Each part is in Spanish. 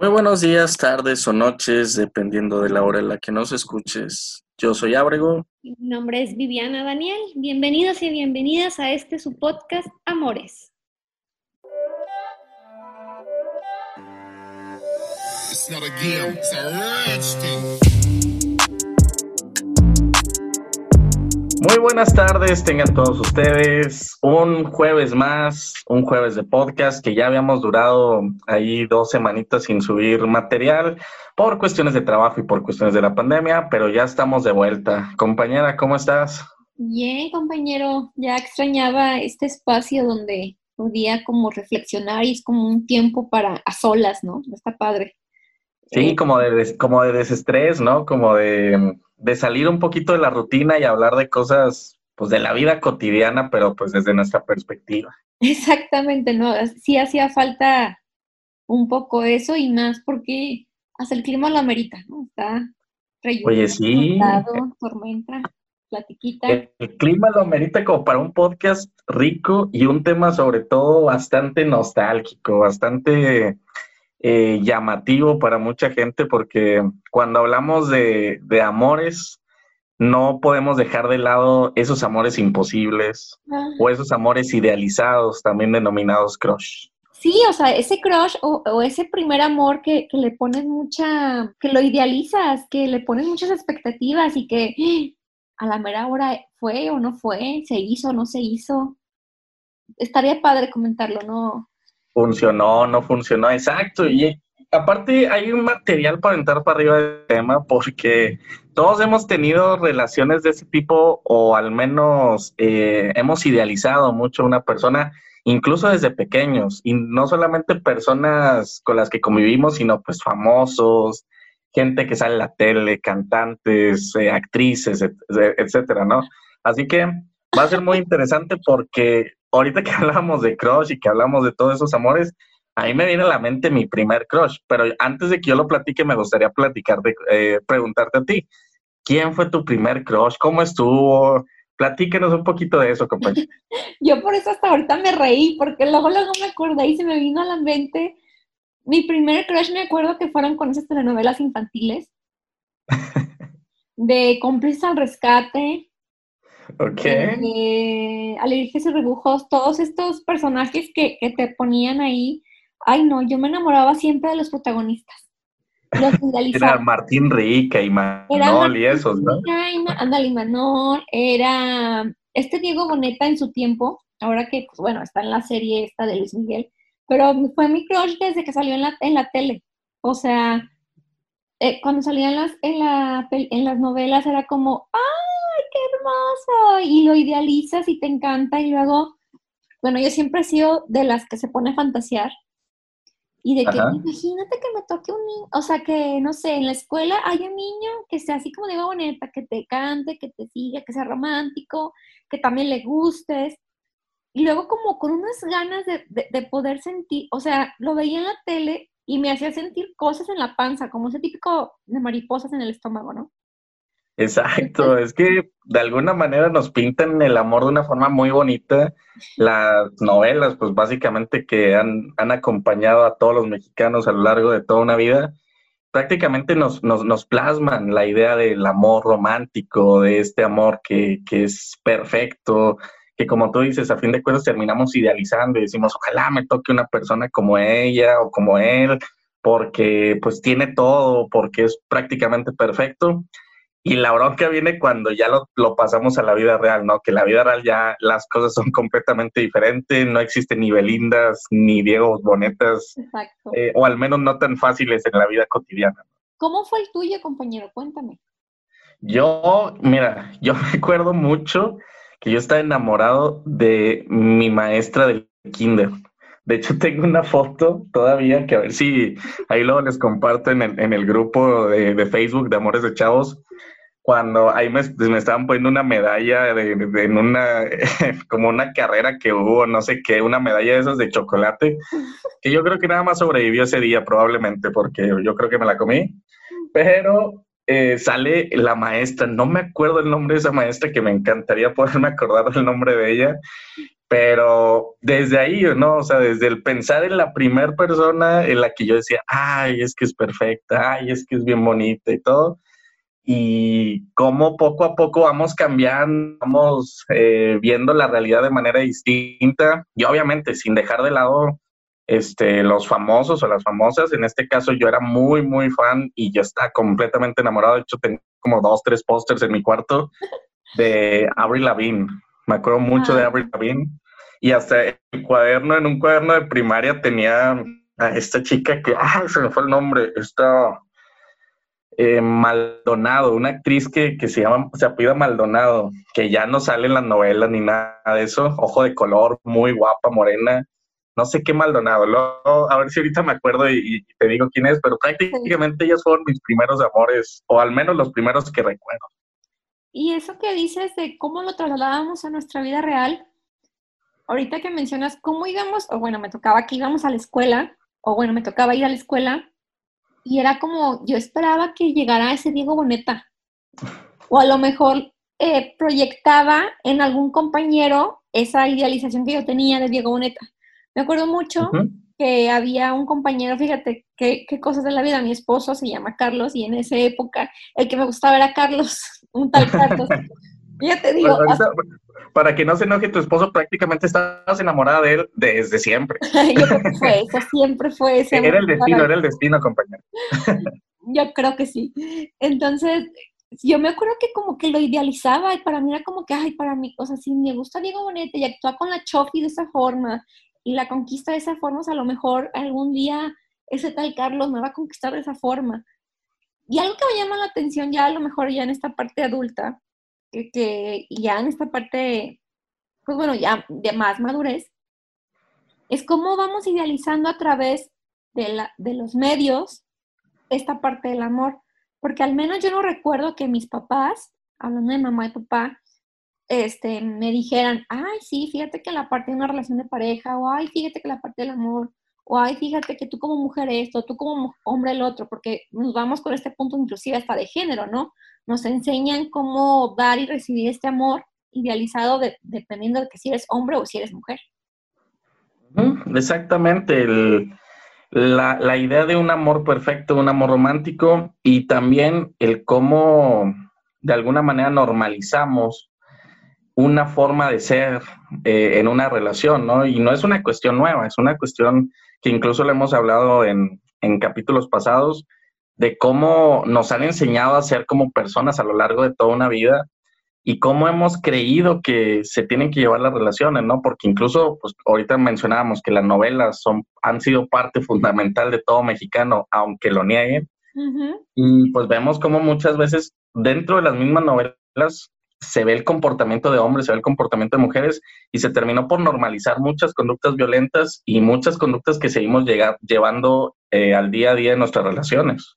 Muy buenos días, tardes o noches, dependiendo de la hora en la que nos escuches. Yo soy Ábrego. Mi nombre es Viviana Daniel. Bienvenidos y bienvenidas a este su podcast Amores. Muy buenas tardes, tengan todos ustedes. Un jueves más, un jueves de podcast que ya habíamos durado ahí dos semanitas sin subir material por cuestiones de trabajo y por cuestiones de la pandemia, pero ya estamos de vuelta. Compañera, ¿cómo estás? Bien, compañero, ya extrañaba este espacio donde podía como reflexionar y es como un tiempo para a solas, ¿no? Está padre. Sí, como de, como de desestrés, ¿no? Como de de salir un poquito de la rutina y hablar de cosas, pues de la vida cotidiana, pero pues desde nuestra perspectiva. Exactamente, ¿no? Sí hacía falta un poco eso y más porque hasta el clima lo amerita, ¿no? Está Oye, sí. tormenta, platiquita. El, clima lo amerita como para un podcast rico y un tema sobre todo bastante nostálgico, bastante eh, llamativo para mucha gente porque cuando hablamos de, de, amores, no podemos dejar de lado esos amores imposibles o esos amores idealizados, también denominados crush. Sí, o sea, ese crush o, o ese primer amor que, que, le pones mucha, que lo idealizas, que le pones muchas expectativas y que a la mera hora fue o no fue, se hizo o no se hizo. Estaría padre comentarlo, ¿no? Funcionó, no funcionó, exacto. Y aparte hay un material para entrar para arriba del tema porque todos hemos tenido relaciones de ese tipo o al menos eh, hemos idealizado mucho a una persona, incluso desde pequeños, y no solamente personas con las que convivimos, sino pues famosos, gente que sale en la tele, cantantes, eh, actrices, etcétera, ¿no? Así que va a ser muy interesante porque ahorita que hablamos de crush y que hablamos de todos esos amores, a mí me viene a la mente mi primer crush, pero antes de que yo lo platique, me gustaría platicar de, eh, preguntarte a ti, ¿quién fue tu primer crush? ¿Cómo estuvo? Platíquenos un poquito de eso, compañero. yo por eso hasta ahorita me reí, porque luego, luego me acordé y se me vino a la mente. Mi primer crush me acuerdo que fueron con esas telenovelas infantiles de cómplices al rescate, Ok. Eh, alergias y rebujos, todos estos personajes que, que, te ponían ahí. Ay, no, yo me enamoraba siempre de los protagonistas. Los Era Martín Rica y Manol y esos, ¿no? Ándale, Manol. Era este Diego Boneta en su tiempo, ahora que, pues, bueno, está en la serie esta de Luis Miguel, pero fue mi crush desde que salió en la, en la tele. O sea, eh, cuando salían las, en, la, en las novelas era como, ¡ah! Qué hermoso, y lo idealizas y te encanta y luego, bueno, yo siempre he sido de las que se pone a fantasear y de que imagínate que me toque un niño, o sea, que no sé, en la escuela hay un niño que sea así como de boneta, que te cante, que te siga, que sea romántico, que también le gustes. Y luego como con unas ganas de, de poder sentir, o sea, lo veía en la tele y me hacía sentir cosas en la panza, como ese típico de mariposas en el estómago, ¿no? Exacto, es que de alguna manera nos pintan el amor de una forma muy bonita. Las novelas, pues básicamente que han, han acompañado a todos los mexicanos a lo largo de toda una vida, prácticamente nos, nos, nos plasman la idea del amor romántico, de este amor que, que es perfecto, que como tú dices, a fin de cuentas terminamos idealizando y decimos, ojalá me toque una persona como ella o como él, porque pues tiene todo, porque es prácticamente perfecto. Y la bronca viene cuando ya lo, lo, pasamos a la vida real, ¿no? Que la vida real ya las cosas son completamente diferentes, no existen ni Belindas ni Diego Bonetas, eh, o al menos no tan fáciles en la vida cotidiana. ¿Cómo fue el tuyo, compañero? Cuéntame. Yo, mira, yo recuerdo mucho que yo estaba enamorado de mi maestra del kinder. De hecho, tengo una foto todavía que a ver si ahí luego les comparto en el, en el grupo de, de, Facebook de Amores de Chavos. Cuando ahí me, me estaban poniendo una medalla de, en una, como una carrera que hubo, no sé qué, una medalla de esas de chocolate, que yo creo que nada más sobrevivió ese día probablemente, porque yo creo que me la comí, pero eh, sale la maestra, no me acuerdo el nombre de esa maestra, que me encantaría poderme acordar del nombre de ella, Pero desde ahí, ¿no? O sea, desde el pensar en la primera persona en la que yo decía, ay, es que es perfecta, ay, es que es bien bonita y todo. Y cómo poco a poco vamos cambiando, vamos eh, viendo la realidad de manera distinta. Y obviamente sin dejar de lado este, los famosos o las famosas. En este caso yo era muy, muy fan y yo estaba completamente enamorado. De hecho, tengo como dos, tres pósters en mi cuarto de Avril Lavigne. Me acuerdo mucho de Avril Lavigne. Y hasta el cuaderno, en un cuaderno de primaria tenía a esta chica que, ah, se me fue el nombre, esta eh, Maldonado, una actriz que, que se llama, se apida Maldonado, que ya no sale en las novelas ni nada de eso, ojo de color, muy guapa, morena, no sé qué Maldonado, a ver si ahorita me acuerdo y, te digo quién es, pero prácticamente ellos fueron mis primeros amores, o al menos los primeros que recuerdo. Y eso que dices de cómo lo trasladábamos a nuestra vida real, ahorita que mencionas cómo íbamos, o bueno, me tocaba que íbamos a la escuela, o bueno, me tocaba ir a la escuela, y era como, yo esperaba que llegara ese Diego Boneta, o a lo mejor eh, proyectaba en algún compañero esa idealización que yo tenía de Diego Boneta. Me acuerdo mucho que había un compañero, fíjate qué, cosas de la vida, mi esposo se llama Carlos y en esa época el que me gustaba era Carlos, un tal Carlos. Ya te digo. para que no se enoje tu esposo, prácticamente estabas enamorada de él desde siempre. Yo creo que fue eso, siempre fue ese. Era el destino, era el destino, compañero. Yo creo que sí. Entonces, yo me acuerdo que como que lo idealizaba y para mí era como que, ay, para mí, o sea, si me gusta Diego Bonete y actúa con la Chofi de esa forma y la conquista de esa forma, a lo mejor algún día ese tal Carlos me va a conquistar de esa forma. Y algo que me llama la atención ya a lo mejor ya en esta parte adulta, que, ya en esta parte, pues bueno, ya de más madurez, es cómo vamos idealizando a través de, la, de los medios esta parte del amor. Porque al menos yo no recuerdo que mis papás, hablando de mamá y papá, este, me dijeran, ay, sí, fíjate que la parte de una relación de pareja, o ay, fíjate que la parte del amor, o ay, fíjate que tú como mujer esto, tú como hombre el otro, porque nos vamos con este punto inclusive hasta de género, ¿no? Nos enseñan cómo dar y recibir este amor idealizado dependiendo de que si eres hombre o si eres mujer. Exactamente, la, idea de un amor perfecto, un amor romántico y también el cómo de alguna manera normalizamos una forma de ser eh, en una relación, ¿no? Y no es una cuestión nueva, es una cuestión que incluso le hemos hablado en, en capítulos pasados, de cómo nos han enseñado a ser como personas a lo largo de toda una vida y cómo hemos creído que se tienen que llevar las relaciones, ¿no? Porque incluso, pues ahorita mencionábamos que las novelas son, han sido parte fundamental de todo mexicano, aunque lo nieguen. Y pues vemos cómo muchas veces dentro de las mismas novelas se ve el comportamiento de hombres, se ve el comportamiento de mujeres y se terminó por normalizar muchas conductas violentas y muchas conductas que seguimos llevando eh, al día a día en nuestras relaciones.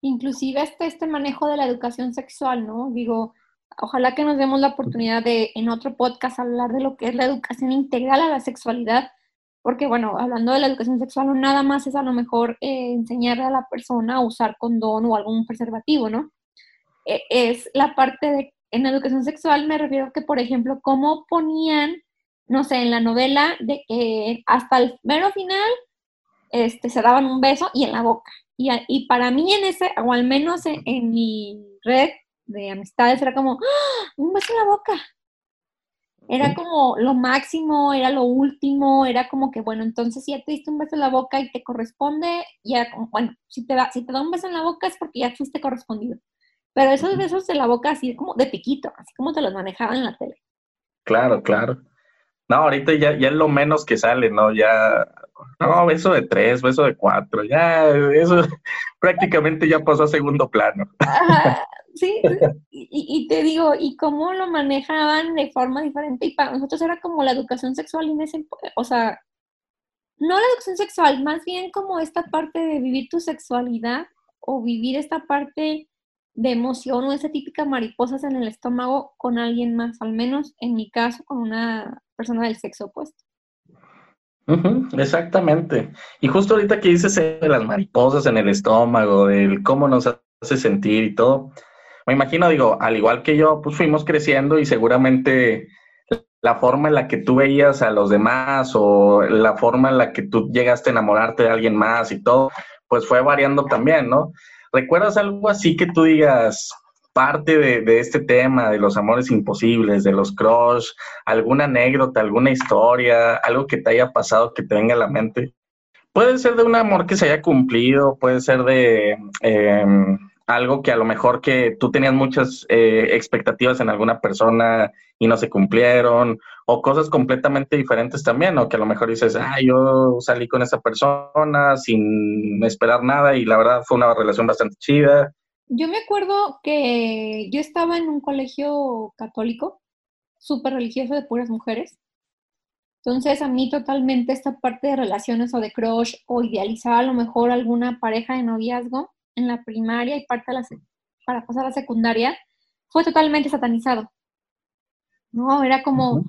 Inclusive este, este manejo de la educación sexual, ¿no? Digo, ojalá que nos demos la oportunidad de en otro podcast hablar de lo que es la educación integral a la sexualidad, porque bueno, hablando de la educación sexual no nada más es a lo mejor eh, enseñarle a la persona a usar condón o algún preservativo, ¿no? E, es la parte de en educación sexual me refiero a que, por ejemplo, cómo ponían, no sé, en la novela, de que hasta el mero final este, se daban un beso y en la boca. Y, y para mí en ese, o al menos en, mi red de amistades, era como, ¡Ah! un beso en la boca. Era como lo máximo, era lo último, era como que, bueno, entonces si ya te diste un beso en la boca y te corresponde, ya, bueno, si te, da, si te da un beso en la boca es porque ya fuiste correspondido. Pero esos besos de la boca así como de piquito, así como te los manejaban en la tele. Claro, claro. No, ahorita ya, ya es lo menos que sale, ¿no? Ya, no, beso de tres, beso de cuatro, ya, eso prácticamente ya pasó a segundo plano. sí, y, y, te digo, y cómo lo manejaban de forma diferente, y para nosotros era como la educación sexual en ese, o sea, no la educación sexual, más bien como esta parte de vivir tu sexualidad o vivir esta parte de emoción o esa típica mariposas en el estómago con alguien más, al menos en mi caso con una persona del sexo opuesto. exactamente. Y justo ahorita que dices de las mariposas en el estómago, del cómo nos hace sentir y todo, me imagino, digo, al igual que yo, pues fuimos creciendo y seguramente la forma en la que tú veías a los demás o la forma en la que tú llegaste a enamorarte de alguien más y todo, pues fue variando también, ¿no? ¿Recuerdas algo así que tú digas, parte de, este tema, de los amores imposibles, de los crush, alguna anécdota, alguna historia, algo que te haya pasado que te venga a la mente? Puede ser de un amor que se haya cumplido, puede ser de em, algo que a lo mejor que tú tenías muchas eh, expectativas en alguna persona y no se cumplieron, o cosas completamente diferentes también, o que a lo mejor dices, ah, yo salí con esa persona sin esperar nada y la verdad fue una relación bastante chida. Yo me acuerdo que yo estaba en un colegio católico, súper religioso de puras mujeres. Entonces a mí totalmente esta parte de relaciones o de crush o idealizar a lo mejor alguna pareja de noviazgo en la primaria y parte de la para pasar a la secundaria fue totalmente satanizado. ¿No? Era como,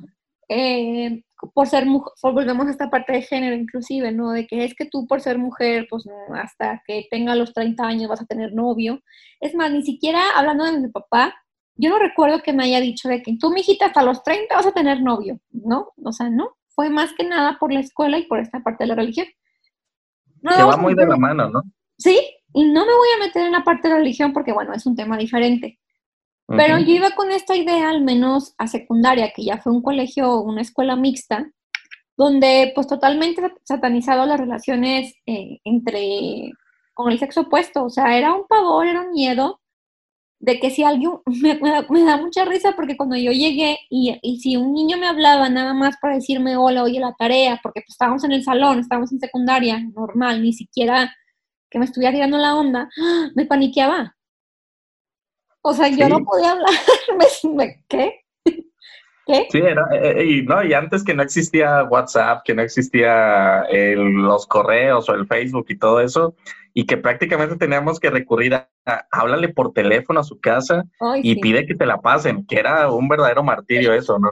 eh, por ser mujer, volvemos a esta parte de género inclusive, ¿no? De que es que tú por ser mujer, pues hasta que tenga los 30 años vas a tener novio. Es más, ni siquiera hablando de mi papá, yo no recuerdo que me haya dicho de que tú, mijita, hasta los 30 vas a tener novio, ¿no? O sea, no. Fue más que nada por la escuela y por esta parte de la religión. No, que va muy de la mano, ¿no? Sí, y no me voy a meter en la parte de religión porque, bueno, es un tema diferente. Pero yo iba con esta idea, al menos a secundaria, que ya fue un colegio, una escuela mixta, donde pues totalmente satanizado las relaciones eh, entre, con el sexo opuesto. O sea, era un pavor, era un miedo de que si alguien, me, da, mucha risa porque cuando yo llegué y, y, si un niño me hablaba nada más para decirme hola, oye, la tarea, porque pues estábamos en el salón, estábamos en secundaria, normal, ni siquiera que me estuviera tirando la onda, me paniqueaba. O sea, yo no podía hablar. ¿Qué? ¿Qué? Sí, era, eh, eh, y, no, y antes que no existía WhatsApp, que no existía los correos o el Facebook y todo eso, y que prácticamente teníamos que recurrir a, háblale por teléfono a su casa y pide que te la pasen, que era un verdadero martirio eso, ¿no?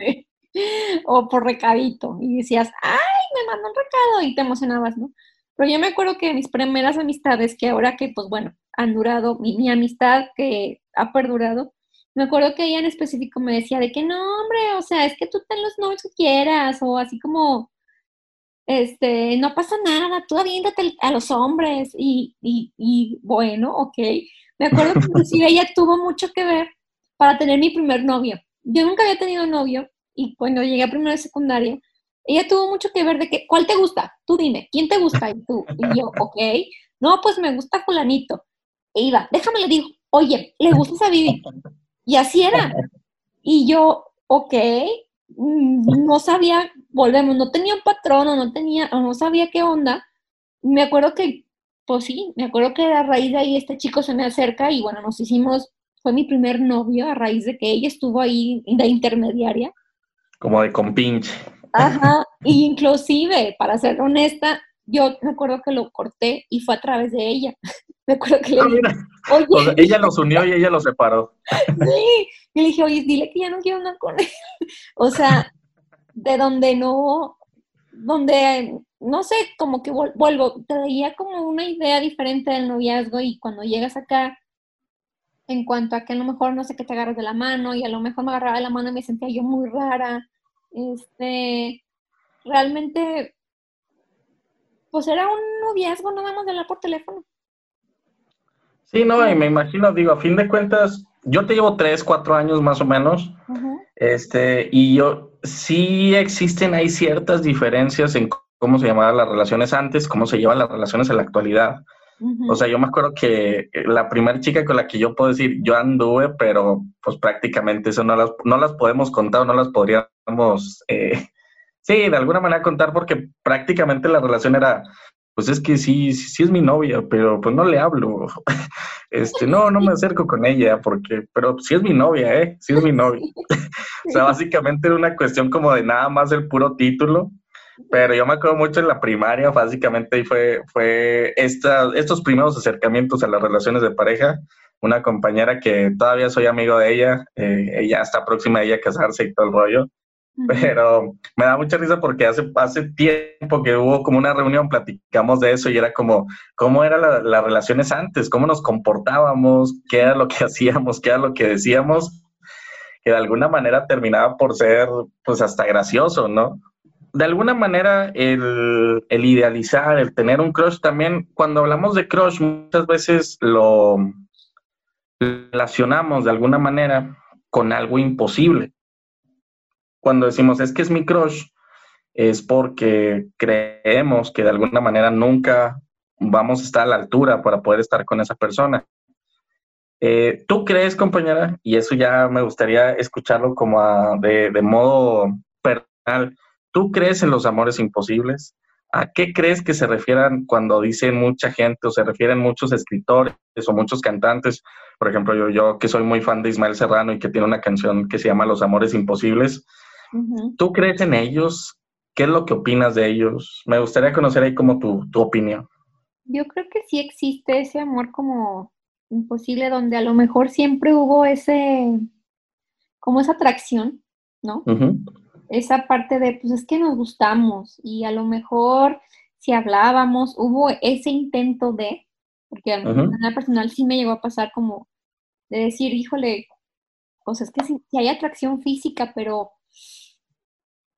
O por recadito, y decías, ay, me mandó un recado, y te emocionabas, ¿no? Pero yo me acuerdo que mis primeras amistades, que ahora que, pues bueno, han durado, mi, amistad que ha perdurado, me acuerdo que ella en específico me decía de que no, hombre, o sea, es que tú ten los novios que quieras, o así como, este, no pasa nada, tú aviéntate a los hombres, y, y, bueno, ok. Me acuerdo que inclusive ella tuvo mucho que ver para tener mi primer novio. Yo nunca había tenido novio, y cuando llegué a primera secundaria, ella tuvo mucho que ver de que, ¿cuál te gusta? Tú dime, ¿quién te gusta? Y tú, y yo, ok, no, pues me gusta fulanito. E iba, déjame le digo, oye, ¿le gusta a Vivi? Y así era. Y yo, ok, mm, no sabía, volvemos, no tenía un patrón o no tenía, o no sabía qué onda. Me acuerdo que, pues sí, me acuerdo que a raíz de ahí este chico se me acerca y bueno, nos hicimos, fue mi primer novio a raíz de que ella estuvo ahí de intermediaria. Como de compinche. Ajá, y inclusive, para ser honesta, yo me acuerdo que lo corté y fue a través de ella. Me acuerdo que le ah, dije, oye. ella los unió y ella los separó. Sí, y le dije, oye, dile que ya no quiero andar con él. O sea, de donde no, donde, no sé, como que vuelvo, te veía como una idea diferente del noviazgo y cuando llegas acá, en cuanto a que a lo mejor no sé qué te agarras de la mano y a lo mejor me agarraba de la mano y me sentía yo muy rara este, realmente, pues era un noviazgo nada más de hablar por teléfono. Sí, no, y me imagino, digo, a fin de cuentas, yo te llevo tres, cuatro años más o menos, este, y yo, sí existen, hay ciertas diferencias en cómo se llamaban las relaciones antes, cómo se llevan las relaciones en la actualidad. O sea, yo me acuerdo que la primera chica con la que yo puedo decir, yo anduve, pero pues prácticamente eso no las, no las podemos contar, no las podríamos, eh, sí, de alguna manera contar porque prácticamente la relación era, pues es que sí, sí, es mi novia, pero pues no le hablo. Este, no, no me acerco con ella porque, pero sí es mi novia, ¿eh? Sí es mi novia. o sea, básicamente era una cuestión como de nada más el puro título pero yo me acuerdo mucho en la primaria, básicamente, y fue, fue esta, estos primeros acercamientos a las relaciones de pareja. Una compañera que todavía soy amigo de ella, eh, ella está próxima a ella a casarse y todo el rollo. Pero me da mucha risa porque hace, hace tiempo que hubo como una reunión, platicamos de eso y era como, ¿cómo eran las relaciones antes? ¿Cómo nos comportábamos? ¿Qué era lo que hacíamos? ¿Qué era lo que decíamos? que de alguna manera terminaba por ser pues hasta gracioso, ¿no? De alguna manera el, idealizar, el tener un crush también, cuando hablamos de crush muchas veces lo relacionamos de alguna manera con algo imposible. Cuando decimos es que es mi crush, es porque creemos que de alguna manera nunca vamos a estar a la altura para poder estar con esa persona. Eh, ¿Tú crees, compañera, y eso ya me gustaría escucharlo como de, de modo personal, ¿tú crees en los amores imposibles? ¿A qué crees que se refieran cuando dicen mucha gente o se refieren muchos escritores o muchos cantantes? Por ejemplo, yo, yo que soy muy fan de Ismael Serrano y que tiene una canción que se llama Los Amores Imposibles. ¿Tú crees en ellos? ¿Qué es lo que opinas de ellos? Me gustaría conocer ahí como tu, tu opinión. Yo creo que sí existe ese amor como imposible, donde a lo mejor siempre hubo ese, como esa atracción, ¿no? Esa parte de, pues es que nos gustamos y a lo mejor si hablábamos, hubo ese intento de, porque a uh personal sí me llegó a pasar como de decir, híjole, pues es que si hay atracción física, pero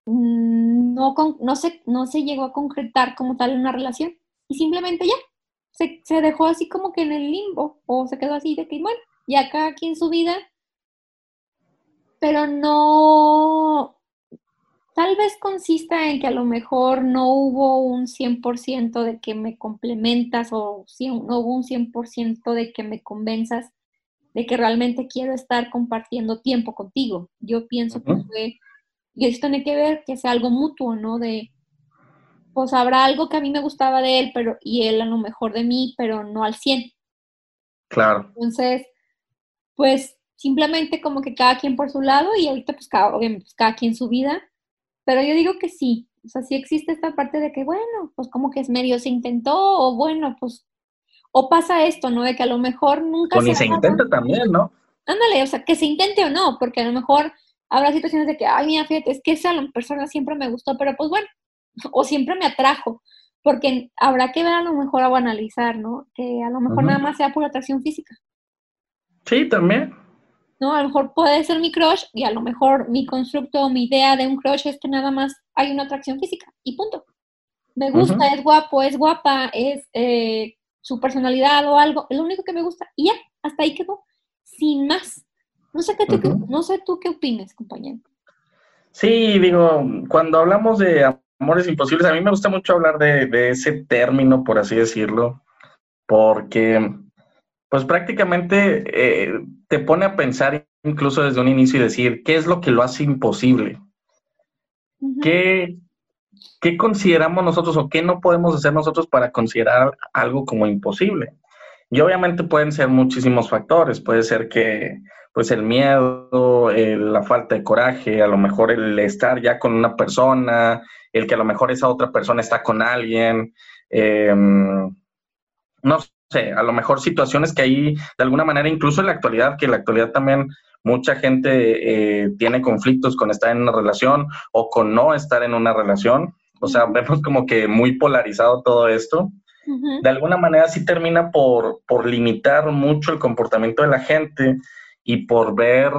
Mm, no, no, se, no se llegó a concretar como tal una relación y simplemente ya se, se, dejó así como que en el limbo o se quedó así de que, bueno, ya cada quien su vida, pero no, tal vez consista en que a lo mejor no hubo un 100% de que me complementas o no hubo un 100% de que me convenzas de que realmente quiero estar compartiendo tiempo contigo. Yo pienso que fue y eso tiene que ver que sea algo mutuo, ¿no? De, pues habrá algo que a mí me gustaba de él, pero, y él a lo mejor de mí, pero no al 100. Claro. Entonces, pues simplemente como que cada quien por su lado y ahorita pues cada, obviamente, pues, cada quien su vida, pero yo digo que sí, o sea, sí existe esta parte de que, bueno, pues como que es medio se intentó, o bueno, pues, o pasa esto, ¿no? De que a lo mejor nunca... O se, se intenta también, ¿no? Ándale, o sea, que se intente o no, porque a lo mejor habrá situaciones de que, ay, mira, fíjate, es que esa persona siempre me gustó, pero pues bueno, o siempre me atrajo, porque habrá que ver a lo mejor o analizar, ¿no? Que a lo mejor nada más sea por atracción física. Sí, también. ¿No? A lo mejor puede ser mi crush y a lo mejor mi constructo o mi idea de un crush es que nada más hay una atracción física y punto. Me gusta, es guapo, es guapa, es eh, su personalidad o algo, es lo único que me gusta y ya, hasta ahí quedó, sin más. No sé, qué tú, no sé tú qué opinas, compañero. Sí, digo, cuando hablamos de amores imposibles, a mí me gusta mucho hablar de, ese término, por así decirlo, porque pues prácticamente eh, te pone a pensar incluso desde un inicio y decir, ¿qué es lo que lo hace imposible? ¿Qué, ¿Qué consideramos nosotros o qué no podemos hacer nosotros para considerar algo como imposible? Y obviamente pueden ser muchísimos factores, puede ser que pues el miedo, la falta de coraje, a lo mejor el estar ya con una persona, el que a lo mejor esa otra persona está con alguien, em, no sé, a lo mejor situaciones que ahí, de alguna manera, incluso en la actualidad, que en la actualidad también mucha gente eh, tiene conflictos con estar en una relación o con no estar en una relación. O sea, vemos como que muy polarizado todo esto. De alguna manera sí termina por, por limitar mucho el comportamiento de la gente y por ver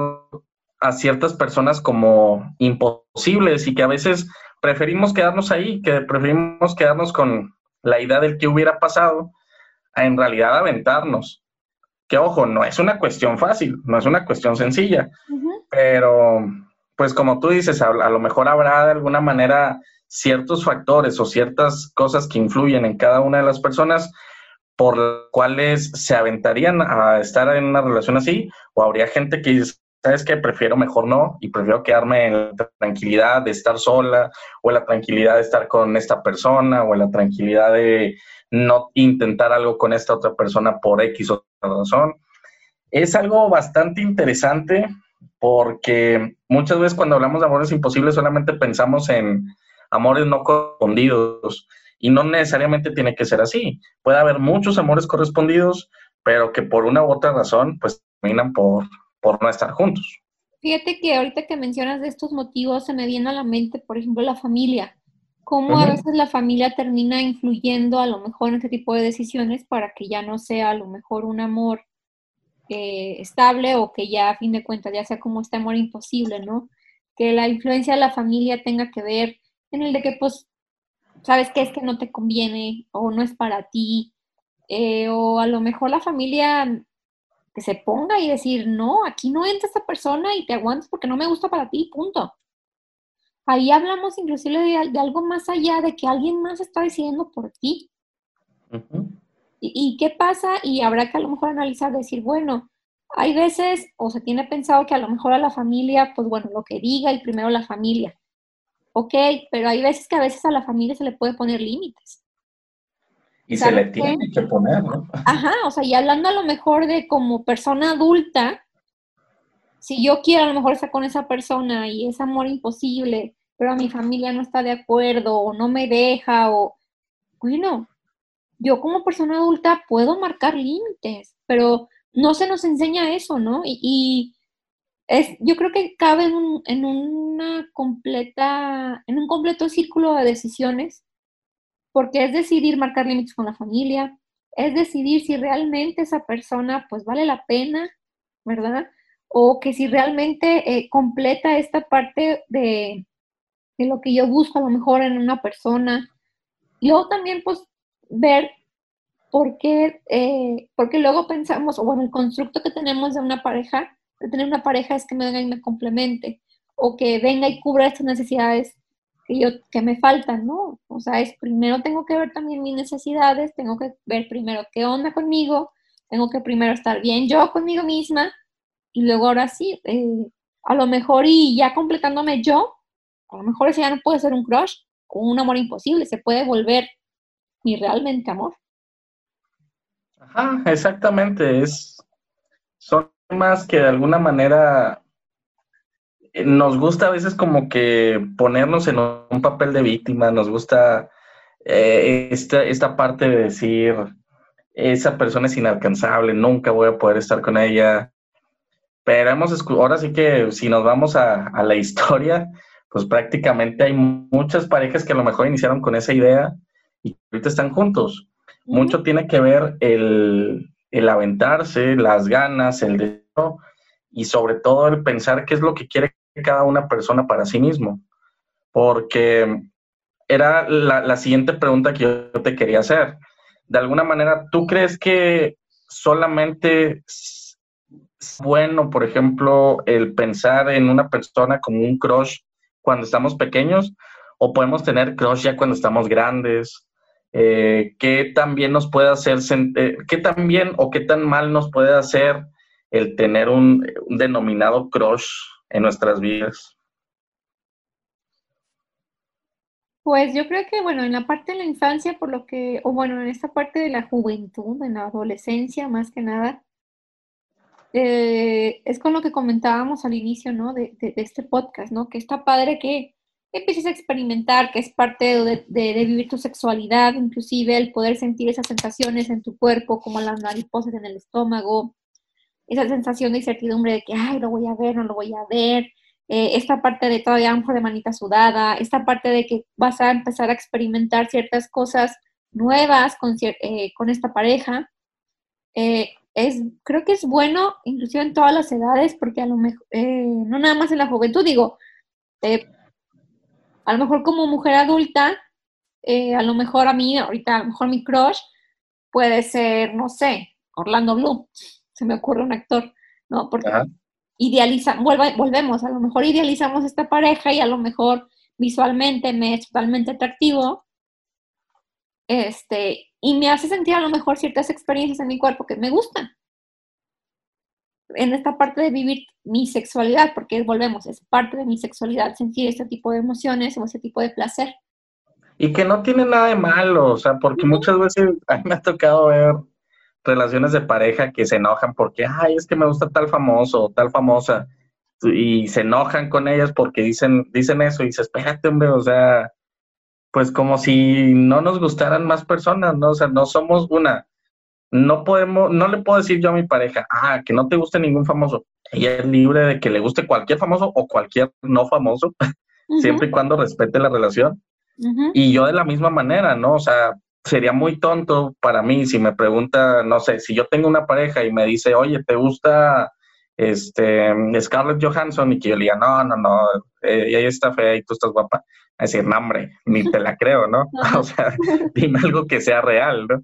a ciertas personas como imposibles y que a veces preferimos quedarnos ahí, que preferimos quedarnos con la idea del que hubiera pasado, a en realidad aventarnos. Que ojo, no es una cuestión fácil, no es una cuestión sencilla, pero pues como tú dices, a, a, lo mejor habrá de alguna manera ciertos factores o ciertas cosas que influyen en cada una de las personas por las cuales se aventarían a estar en una relación así, o habría gente que dice, sabes que prefiero mejor no y prefiero quedarme en la tranquilidad de estar sola o la tranquilidad de estar con esta persona o en la tranquilidad de no intentar algo con esta otra persona por X o razón. Es algo bastante interesante porque muchas veces cuando hablamos de amores imposibles solamente pensamos en amores no correspondidos y no necesariamente tiene que ser así. Puede haber muchos amores correspondidos, pero que por una u otra razón, pues terminan por, por no estar juntos. Fíjate que ahorita que mencionas de estos motivos, se me viene a la mente, por ejemplo, la familia. Cómo a veces la familia termina influyendo a lo mejor en este tipo de decisiones para que ya no sea a lo mejor un amor eh, estable o que ya a fin de cuentas ya sea como este amor imposible, ¿no? Que la influencia de la familia tenga que ver en el de que pues sabes que es que no te conviene o no es para ti, eh, o a lo mejor la familia que se ponga y decir, no, aquí no entra esta persona y te aguantas porque no me gusta para ti, punto. Ahí hablamos inclusive de, algo más allá de que alguien más está decidiendo por ti. ¿Y, qué pasa? Y habrá que a lo mejor analizar, decir, bueno, hay veces, o se tiene pensado que a lo mejor a la familia, pues bueno, lo que diga y primero la familia. Ok, pero hay veces que a veces a la familia se le puede poner límites. Y se le tiene que poner, ¿no? Ajá, o sea, y hablando a lo mejor de como persona adulta, si yo quiero a lo mejor estar con esa persona y es amor imposible, pero mi familia no está de acuerdo o no me deja o, bueno, yo como persona adulta puedo marcar límites, pero no se nos enseña eso, ¿no? Y, es, yo creo que cabe en, un, en una completa, en un completo círculo de decisiones porque es decidir marcar límites con la familia, es decidir si realmente esa persona pues vale la pena, ¿verdad? O que si realmente eh, completa esta parte de, lo que yo busco a lo mejor en una persona. Y luego también pues ver por qué, eh, porque luego pensamos, o bueno, el constructo que tenemos de una pareja, de tener una pareja es que me venga y me complemente, o que venga y cubra estas necesidades que, yo, que me faltan, ¿no? O sea, es primero tengo que ver también mis necesidades, tengo que ver primero qué onda conmigo, tengo que primero estar bien yo conmigo misma y luego ahora sí, eh, a lo mejor y ya completándome yo, a lo mejor ese ya no puede ser un crush o un amor imposible, se puede volver mi realmente amor. Ajá, exactamente, es, son temas que de alguna manera nos gusta a veces como que ponernos en un papel de víctima, nos gusta eh, esta, esta parte de decir, esa persona es inalcanzable, nunca voy a poder estar con ella. Pero hemos, ahora sí que si nos vamos a, la historia, pues prácticamente hay muchas parejas que a lo mejor iniciaron con esa idea y ahorita están juntos. Mucho tiene que ver el, el aventarse, las ganas, el deseo y sobre todo el pensar qué es lo que quiere cada una persona para sí mismo. Porque era la, siguiente pregunta que yo te quería hacer. De alguna manera, ¿tú crees que solamente es bueno, por ejemplo, el pensar en una persona como un crush cuando estamos pequeños? ¿O podemos tener crush ya cuando estamos grandes? Eh, ¿Qué también nos puede hacer, eh, qué tan bien o qué tan mal nos puede hacer el tener un, un denominado crush en nuestras vidas? Pues yo creo que, bueno, en la parte de la infancia, por lo que, o bueno, en esta parte de la juventud, en la adolescencia, más que nada, eh, es con lo que comentábamos al inicio, ¿no? De, este podcast, ¿no? Que está padre que empieces a experimentar, que es parte de, de, vivir tu sexualidad, inclusive el poder sentir esas sensaciones en tu cuerpo, como las mariposas en el estómago, esa sensación de incertidumbre de que, ay, lo voy a ver, no lo voy a ver, eh, esta parte de todavía un de manita sudada, esta parte de que vas a empezar a experimentar ciertas cosas nuevas con, eh, con esta pareja. Eh, es, creo que es bueno, inclusive en todas las edades, porque a lo mejor, no nada más en la juventud, digo, a lo mejor como mujer adulta, a lo mejor a mí, ahorita a lo mejor mi crush puede ser, no sé, Orlando Bloom se me ocurre un actor, ¿no? Porque idealiza, volvemos, a lo mejor idealizamos esta pareja y a lo mejor visualmente me es totalmente atractivo, este, y me hace sentir a lo mejor ciertas experiencias en mi cuerpo que me gustan. En esta parte de vivir mi sexualidad, porque volvemos, es parte de mi sexualidad sentir este tipo de emociones o ese tipo de placer. Y que no tiene nada de malo, o sea, porque muchas veces a mí me ha tocado ver relaciones de pareja que se enojan porque, ay, es que me gusta tal famoso o tal famosa, y se enojan con ellas porque dicen, dicen eso, y dice, espérate, hombre, o sea, pues como si no nos gustaran más personas, ¿no? O sea, no somos una. No podemos, no le puedo decir yo a mi pareja, ah, que no te guste ningún famoso. Ella es libre de que le guste cualquier famoso o cualquier no famoso, siempre y cuando respete la relación. Y yo de la misma manera, ¿no? O sea, sería muy tonto para mí si me pregunta, no sé, si yo tengo una pareja y me dice, oye, ¿te gusta este Scarlett Johansson? Y que yo le diga, no, no, no, eh, ella está fea y tú estás guapa. A decir, no, hombre, ni te la creo, ¿no? o sea, dime algo que sea real, ¿no?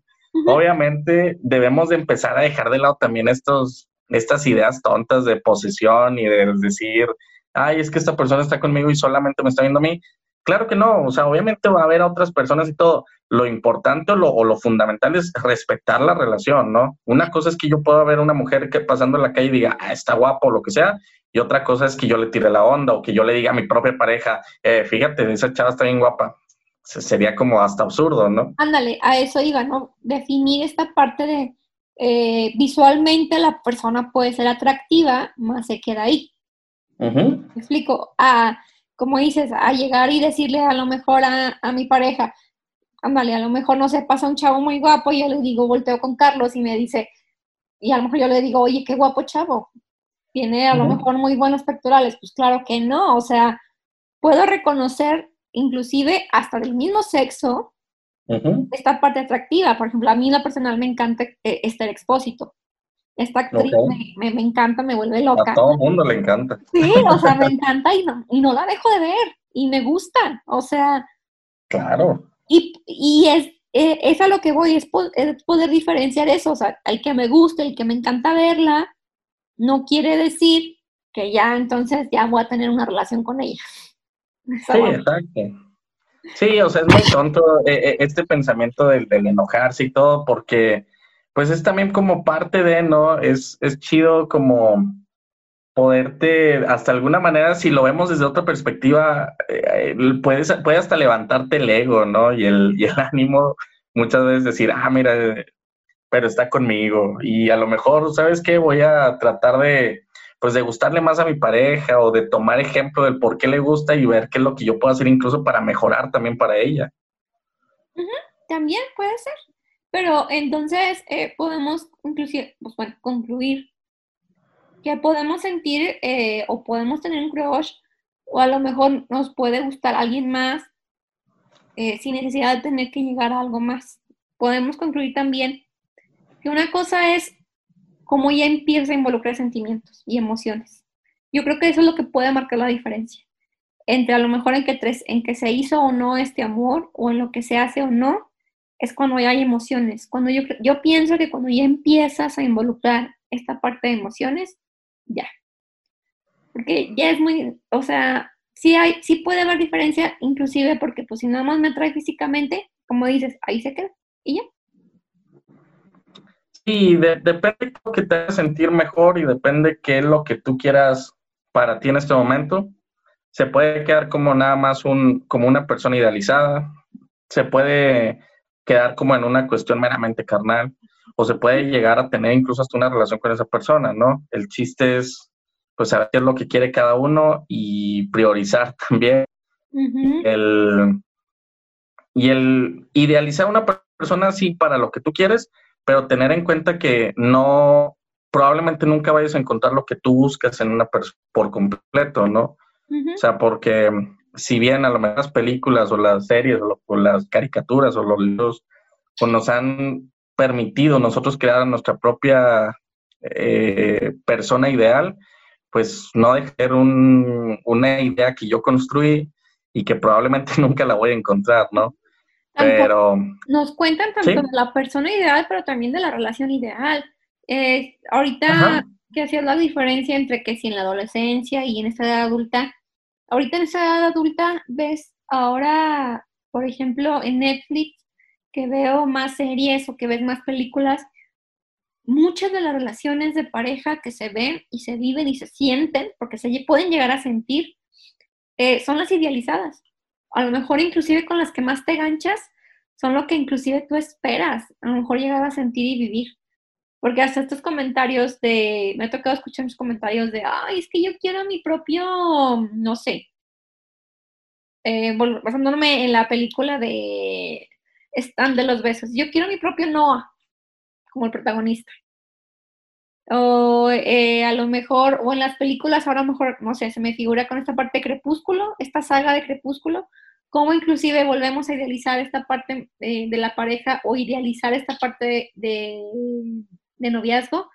Obviamente debemos de empezar a dejar de lado también estos, estas ideas tontas de posesión y de decir, ay, es que esta persona está conmigo y solamente me está viendo a mí. Claro que no, o sea, obviamente va a haber otras personas y todo. Lo importante o lo, o lo, fundamental es respetar la relación, ¿no? Una cosa es que yo pueda ver una mujer que pasando en la calle y diga, ah, está guapo o lo que sea, y otra cosa es que yo le tire la onda o que yo le diga a mi propia pareja, eh, fíjate, esa chava está bien guapa. Sería como hasta absurdo, ¿no? Ándale, a eso iba, ¿no? Definir esta parte de eh, visualmente la persona puede ser atractiva, más se queda ahí. ¿Me explico? A, como dices, a llegar y decirle a lo mejor a, a mi pareja, ándale, a lo mejor no se pasa un chavo muy guapo y yo le digo, volteo con Carlos y me dice, y a lo mejor yo le digo, oye, qué guapo chavo, tiene a lo mejor muy buenos pectorales. Pues claro que no, o sea, puedo reconocer inclusive hasta del mismo sexo esta parte atractiva. Por ejemplo, a mí lo personal me encanta eh, Esther Expósito. Esta actriz me, encanta, me vuelve loca. A todo el mundo le encanta. Sí, o sea, me encanta y no, y no la dejo de ver. Y me gusta, o sea. Claro. Y, y es, eh, es a lo que voy, es, es, poder diferenciar eso. O sea, el que me gusta, el que me encanta verla, no quiere decir que ya entonces ya voy a tener una relación con ella. Sí, exacto. Sí, o sea, es muy tonto eh, eh, este pensamiento del, enojarse y todo, porque pues es también como parte de, ¿no? Es, es chido como poderte, hasta alguna manera, si lo vemos desde otra perspectiva, eh, puedes, puede hasta levantarte el ego, ¿no? Y el, y el ánimo, muchas veces decir, ah, mira, pero está conmigo. Y a lo mejor, ¿sabes qué? Voy a tratar de, pues de gustarle más a mi pareja o de tomar ejemplo del por qué le gusta y ver qué es lo que yo puedo hacer incluso para mejorar también para ella. También puede ser. Pero entonces eh, podemos inclusive, pues, bueno, concluir que podemos sentir eh, o podemos tener un crush o a lo mejor nos puede gustar alguien más eh, sin necesidad de tener que llegar a algo más. Podemos concluir también que una cosa es cómo ya empieza a involucrar sentimientos y emociones. Yo creo que eso es lo que puede marcar la diferencia entre a lo mejor en que, tres, en que se hizo o no este amor o en lo que se hace o no, es cuando ya hay emociones. Cuando yo, yo pienso que cuando ya empiezas a involucrar esta parte de emociones, ya. Porque ya es muy, o sea, sí, hay, sí puede haber diferencia, inclusive porque pues si nada más me atrae físicamente, como dices, ahí se queda y ya. Sí, depende de lo que te haga sentir mejor y depende qué es lo que tú quieras para ti en este momento. Se puede quedar como nada más un, como una persona idealizada, se puede quedar como en una cuestión meramente carnal, o se puede llegar a tener incluso hasta una relación con esa persona, ¿no? El chiste es, pues, saber qué es lo que quiere cada uno y priorizar también el, y el idealizar a una persona así para lo que tú quieres, pero tener en cuenta que no, probablemente nunca vayas a encontrar lo que tú buscas en una persona por completo, ¿no? O sea, porque si bien a lo mejor las películas o las series o, las caricaturas o los libros pues nos han permitido nosotros crear nuestra propia eh, persona ideal, pues no dejar una idea que yo construí y que probablemente nunca la voy a encontrar, ¿no? Pero nos cuentan tanto de la persona ideal, pero también de la relación ideal. Eh, ahorita que hacías la diferencia entre que si en la adolescencia y en esta edad adulta, ahorita en esta edad adulta ves ahora, por ejemplo, en Netflix, que veo más series o que ves más películas, muchas de las relaciones de pareja que se ven y se viven y se sienten, porque se pueden llegar a sentir, eh, son las idealizadas a lo mejor inclusive con las que más te ganchas, son lo que inclusive tú esperas, a lo mejor llegar a sentir y vivir. Porque hasta estos comentarios de, me ha tocado escuchar mis comentarios de, ay, es que yo quiero mi propio, no sé, eh, basándome en la película de Stand de los Besos, yo quiero mi propio Noah como el protagonista. O eh, a lo mejor, o en las películas, ahora mejor, no sé, se me figura con esta parte de Crepúsculo, esta saga de Crepúsculo, cómo inclusive volvemos a idealizar esta parte eh, de la pareja o idealizar esta parte de, noviazgo,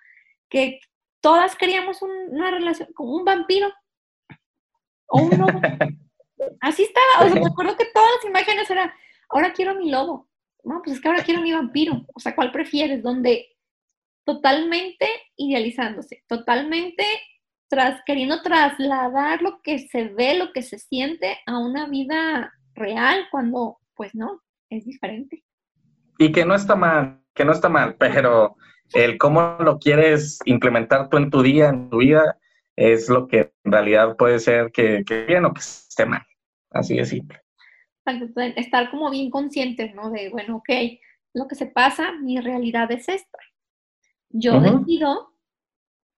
que todas queríamos una relación con un vampiro o un lobo. Así estaba, o sea, me acuerdo que todas las imágenes eran, ahora quiero mi lobo, no, pues es que ahora quiero mi vampiro, o sea, ¿cuál prefieres? Donde totalmente idealizándose, totalmente tras, queriendo trasladar lo que se ve, lo que se siente a una vida real, cuando pues no, es diferente. Y que no está mal, que no está mal, pero el cómo lo quieres implementar tú en tu día, en tu vida, es lo que en realidad puede ser que, que bien o que esté mal. Así de simple. Estar como bien conscientes, ¿no? De, bueno, ok, lo que se pasa, mi realidad es esta. Yo decido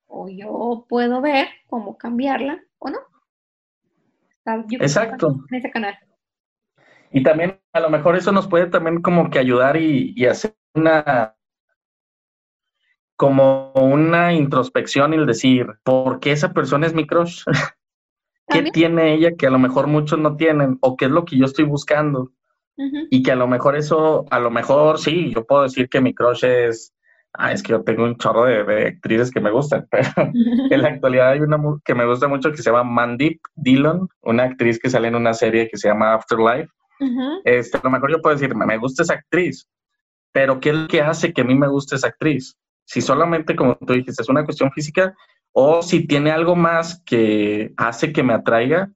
o yo puedo ver cómo cambiarla o no. Exacto. En ese canal. Y también a lo mejor eso nos puede también como que ayudar y, hacer una como una introspección y el decir, ¿por qué esa persona es mi crush? ¿Qué tiene ella que a lo mejor muchos no tienen? ¿O qué es lo que yo estoy buscando? Y que a lo mejor eso, a lo mejor sí, yo puedo decir que mi crush es, ah, es que yo tengo un chorro de, actrices que me gustan, pero en la actualidad hay una que me gusta mucho que se llama Mandy Dillon, una actriz que sale en una serie que se llama Afterlife este, a lo mejor yo puedo decir, me gusta esa actriz, pero ¿qué es lo que hace que a mí me guste esa actriz? Si solamente, como tú dijiste, es una cuestión física o si tiene algo más que hace que me atraiga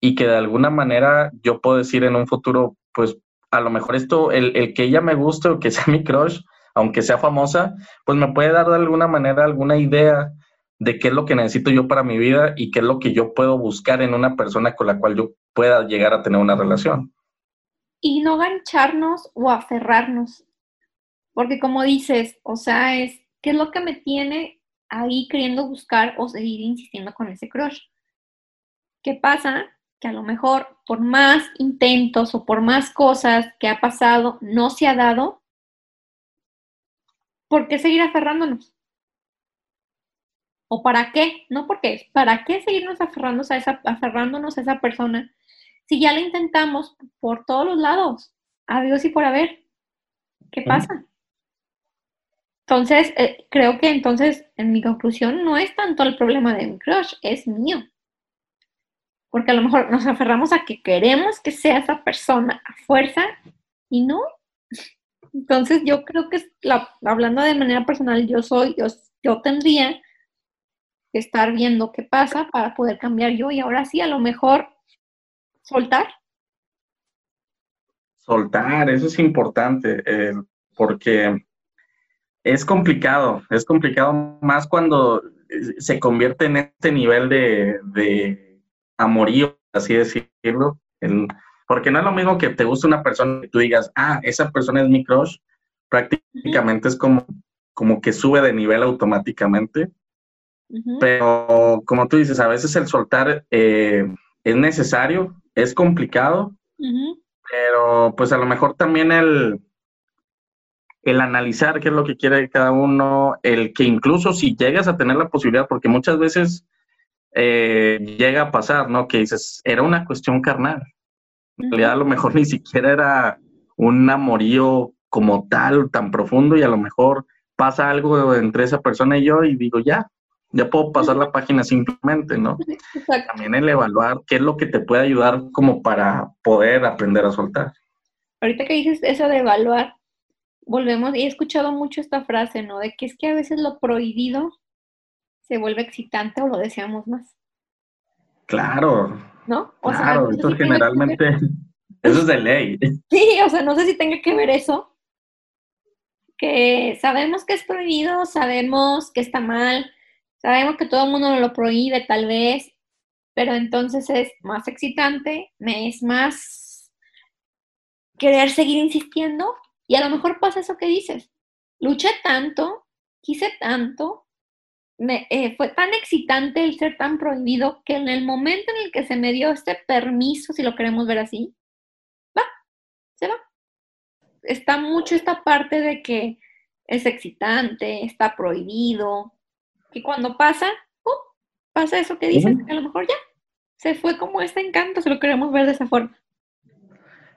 y que de alguna manera yo puedo decir en un futuro, pues a lo mejor esto, el, el que ella me guste o que sea mi crush, aunque sea famosa, pues me puede dar de alguna manera alguna idea de qué es lo que necesito yo para mi vida y qué es lo que yo puedo buscar en una persona con la cual yo pueda llegar a tener una relación y no gancharnos o aferrarnos. Porque como dices, o sea, es, ¿qué es lo que me tiene ahí queriendo buscar o seguir insistiendo con ese crush? ¿Qué pasa? Que a lo mejor por más intentos o por más cosas que ha pasado no se ha dado, ¿por qué seguir aferrándonos? ¿O para qué? No porque, ¿para qué seguirnos aferrándonos a esa, aferrándonos a esa persona si ya lo intentamos por todos los lados, adiós y por haber, ¿qué pasa? Entonces, eh, creo que entonces, en mi conclusión, no es tanto el problema de mi crush, es mío. Porque a lo mejor nos aferramos a que queremos que sea esa persona a fuerza y no. Entonces, yo creo que, hablando de manera personal, yo soy, yo, yo tendría que estar viendo qué pasa para poder cambiar yo y ahora sí, a lo mejor soltar. Soltar, eso es importante, eh, porque es complicado, es complicado más cuando se convierte en este nivel de, de amorío, así decirlo, porque no es lo mismo que te guste una persona y tú digas, ah, esa persona es mi crush, prácticamente es como, como que sube de nivel automáticamente. Pero como tú dices, a veces el soltar eh, es necesario, es complicado, pero pues a lo mejor también el, el analizar qué es lo que quiere cada uno, el que incluso si llegas a tener la posibilidad, porque muchas veces eh, llega a pasar, ¿no? Que dices, era una cuestión carnal. En realidad a lo mejor ni siquiera era un amorío como tal, tan profundo, y a lo mejor pasa algo entre esa persona y yo y digo, ya, ya puedo pasar la página simplemente, ¿no? También el evaluar qué es lo que te puede ayudar como para poder aprender a soltar. Ahorita que dices eso de evaluar, volvemos, y he escuchado mucho esta frase, ¿no? De que es que a veces lo prohibido se vuelve excitante o lo deseamos más. Claro. ¿No? O claro, esto generalmente, eso es de ley. Sí, o sea, no sé si tenga que ver eso, que sabemos que es prohibido, sabemos que está mal, Sabemos que todo el mundo lo prohíbe tal vez, pero entonces es más excitante, me es más querer seguir insistiendo y a lo mejor pasa eso que dices. Luché tanto, quise tanto, me, eh, fue tan excitante el ser tan prohibido que en el momento en el que se me dio este permiso, si lo queremos ver así, va, se va. Está mucho esta parte de que es excitante, está prohibido, que cuando pasa, pasa eso que dices, que a lo mejor ya se fue como este encanto, si lo queremos ver de esa forma.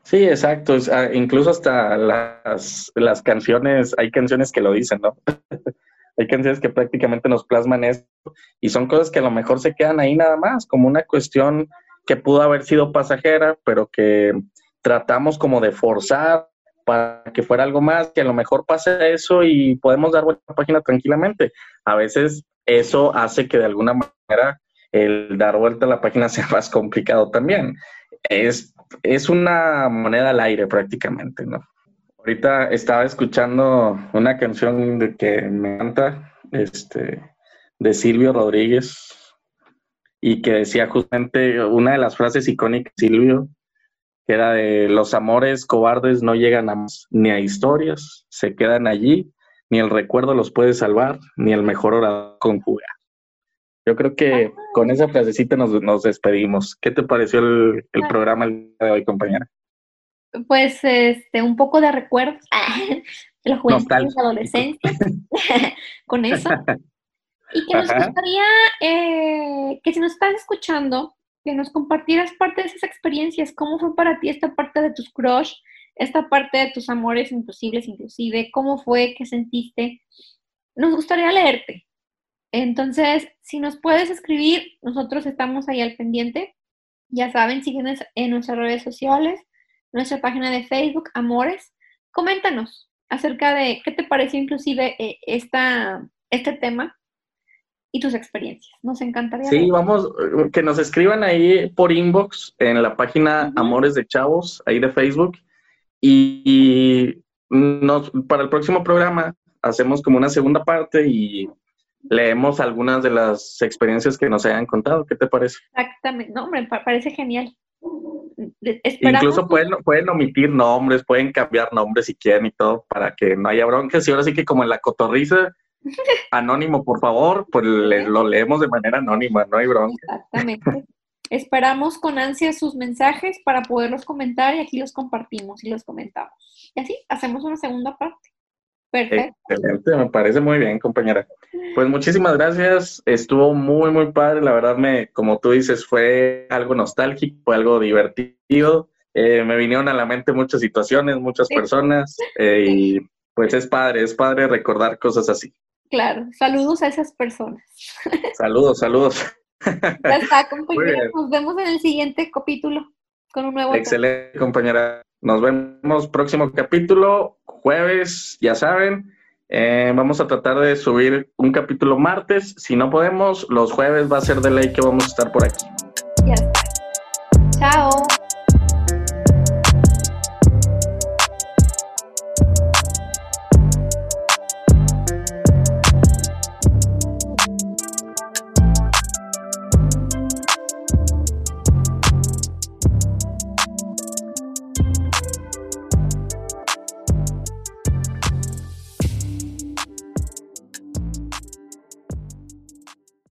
Sí, exacto. Ah, incluso hasta las, las canciones, hay canciones que lo dicen, ¿no? hay canciones que prácticamente nos plasman esto y son cosas que a lo mejor se quedan ahí nada más, como una cuestión que pudo haber sido pasajera, pero que tratamos como de forzar para que fuera algo más, que a lo mejor pase eso y podemos dar vuelta a la página tranquilamente. A veces eso hace que de alguna manera el dar vuelta a la página sea más complicado también. Es, es una moneda al aire prácticamente, ¿no? Ahorita estaba escuchando una canción de que me encanta, este, de Silvio Rodríguez, y que decía justamente una de las frases icónicas de Silvio, que era de los amores cobardes no llegan a ni a historias, se quedan allí, ni el recuerdo los puede salvar, ni el mejor orador conjuga. Yo creo que con esa frasecita nos, despedimos. ¿Qué te pareció el, programa el día de hoy, compañera? Pues este, un poco de recuerdos de la juventud y la adolescencia con eso. Y que nos gustaría eh, que si nos estás escuchando, que nos compartieras parte de esas experiencias, cómo fue para ti esta parte de tus crush, esta parte de tus amores imposibles inclusive, cómo fue, qué sentiste. Nos gustaría leerte. Entonces, si nos puedes escribir, nosotros estamos ahí al pendiente. Ya saben, síguenos en nuestras redes sociales, nuestra página de Facebook, Amores. Coméntanos acerca de qué te pareció inclusive eh, esta, este tema y tus experiencias. Nos encantaría. Sí, vamos, que nos escriban ahí por inbox en la página Amores de Chavos, ahí de Facebook. Y, nos, para el próximo programa hacemos como una segunda parte y leemos algunas de las experiencias que nos hayan contado. ¿Qué te parece? Exactamente, no, me parece genial. Incluso pueden, pueden omitir nombres, pueden cambiar nombres si quieren y todo, para que no haya broncas. Y ahora sí que como en la cotorriza, Anónimo, por favor, pues lo leemos de manera anónima, no hay bronca. Exactamente. Esperamos con ansia sus mensajes para poderlos comentar y aquí los compartimos y los comentamos. Y así hacemos una segunda parte. Perfecto. Excelente, me parece muy bien, compañera. Pues muchísimas gracias, estuvo muy, muy padre, la verdad me, como tú dices, fue algo nostálgico, fue algo divertido, eh, me vinieron a la mente muchas situaciones, muchas personas, eh, y pues es padre, es padre recordar cosas así. Claro, saludos a esas personas. Saludos, saludos. Ya está, compañera. Nos vemos en el siguiente capítulo con un nuevo. Excelente, compañera. Nos vemos próximo capítulo, jueves, ya saben. Eh, vamos a tratar de subir un capítulo martes. Si no podemos, los jueves va a ser de ley que vamos a estar por aquí. Ya está. Chao.